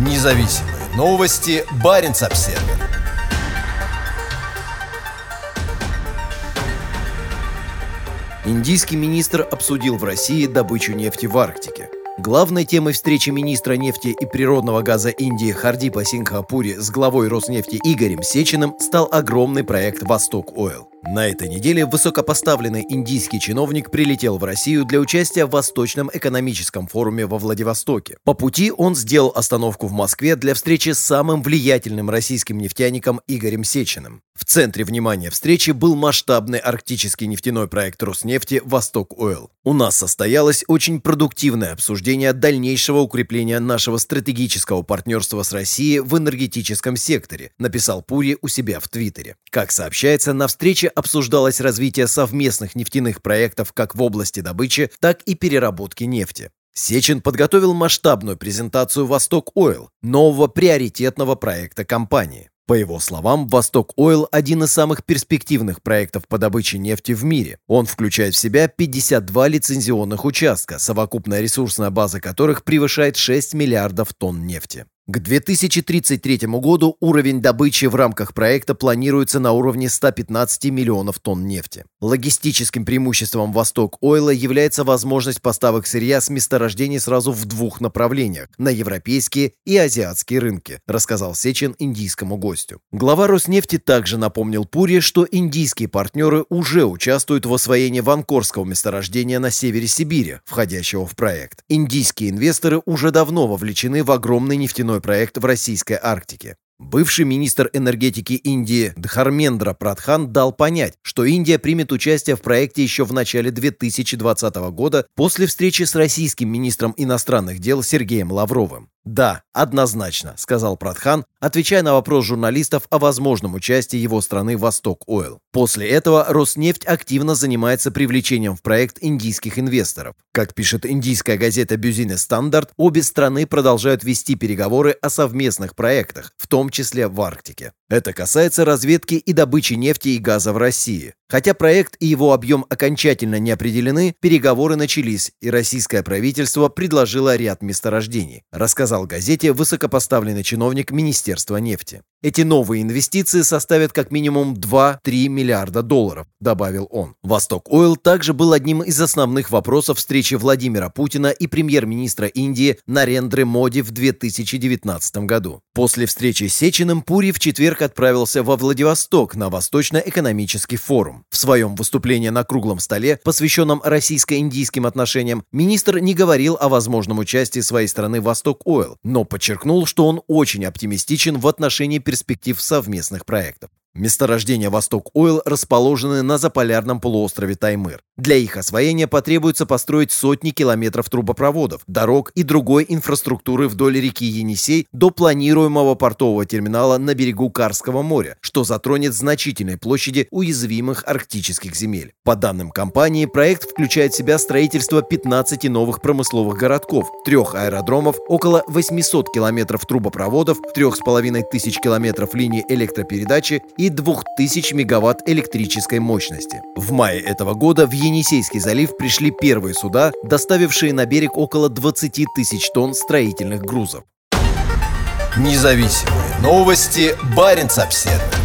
Независимые новости. Барин обсерва Индийский министр обсудил в России добычу нефти в Арктике. Главной темой встречи министра нефти и природного газа Индии Хардипа Сингхапури с главой Роснефти Игорем Сечиным стал огромный проект «Восток Ойл». На этой неделе высокопоставленный индийский чиновник прилетел в Россию для участия в Восточном экономическом форуме во Владивостоке. По пути он сделал остановку в Москве для встречи с самым влиятельным российским нефтяником Игорем Сечиным. В центре внимания встречи был масштабный арктический нефтяной проект Роснефти «Восток Ойл». У нас состоялось очень продуктивное обсуждение дальнейшего укрепления нашего стратегического партнерства с Россией в энергетическом секторе, написал Пури у себя в Твиттере. Как сообщается, на встрече обсуждалось развитие совместных нефтяных проектов как в области добычи, так и переработки нефти. Сечин подготовил масштабную презентацию «Восток Ойл», нового приоритетного проекта компании. По его словам, «Восток Ойл» – один из самых перспективных проектов по добыче нефти в мире. Он включает в себя 52 лицензионных участка, совокупная ресурсная база которых превышает 6 миллиардов тонн нефти. К 2033 году уровень добычи в рамках проекта планируется на уровне 115 миллионов тонн нефти. Логистическим преимуществом «Восток Ойла» является возможность поставок сырья с месторождений сразу в двух направлениях – на европейские и азиатские рынки, рассказал Сечин индийскому гостю. Глава Роснефти также напомнил Пури, что индийские партнеры уже участвуют в освоении ванкорского месторождения на севере Сибири, входящего в проект. Индийские инвесторы уже давно вовлечены в огромный нефтяной проект в российской Арктике. Бывший министр энергетики Индии Дхармендра Прадхан дал понять, что Индия примет участие в проекте еще в начале 2020 года после встречи с российским министром иностранных дел Сергеем Лавровым. «Да, однозначно», — сказал Прадхан, отвечая на вопрос журналистов о возможном участии его страны «Восток Ойл». После этого Роснефть активно занимается привлечением в проект индийских инвесторов. Как пишет индийская газета «Business Standard», обе страны продолжают вести переговоры о совместных проектах, в том числе в Арктике. Это касается разведки и добычи нефти и газа в России. Хотя проект и его объем окончательно не определены, переговоры начались, и российское правительство предложило ряд месторождений, рассказал газете высокопоставленный чиновник Министерства нефти. Эти новые инвестиции составят как минимум 2-3 миллиарда долларов, добавил он. Восток Ойл также был одним из основных вопросов встречи Владимира Путина и премьер-министра Индии Нарендры Моди в 2019 году. После встречи с Сечиным Пури в четверг отправился во Владивосток на Восточно-экономический форум. В своем выступлении на круглом столе, посвященном российско-индийским отношениям, министр не говорил о возможном участии своей страны Восток Ойл, но подчеркнул, что он очень оптимистичен в отношении перспектив совместных проектов. Месторождения «Восток Ойл» расположены на заполярном полуострове Таймыр. Для их освоения потребуется построить сотни километров трубопроводов, дорог и другой инфраструктуры вдоль реки Енисей до планируемого портового терминала на берегу Карского моря, что затронет значительной площади уязвимых арктических земель. По данным компании, проект включает в себя строительство 15 новых промысловых городков, трех аэродромов, около 800 километров трубопроводов, 3500 километров линий электропередачи и 2000 мегаватт электрической мощности. В мае этого года в Енисейский залив пришли первые суда, доставившие на берег около 20 тысяч тонн строительных грузов. Независимые новости. Барин обседный.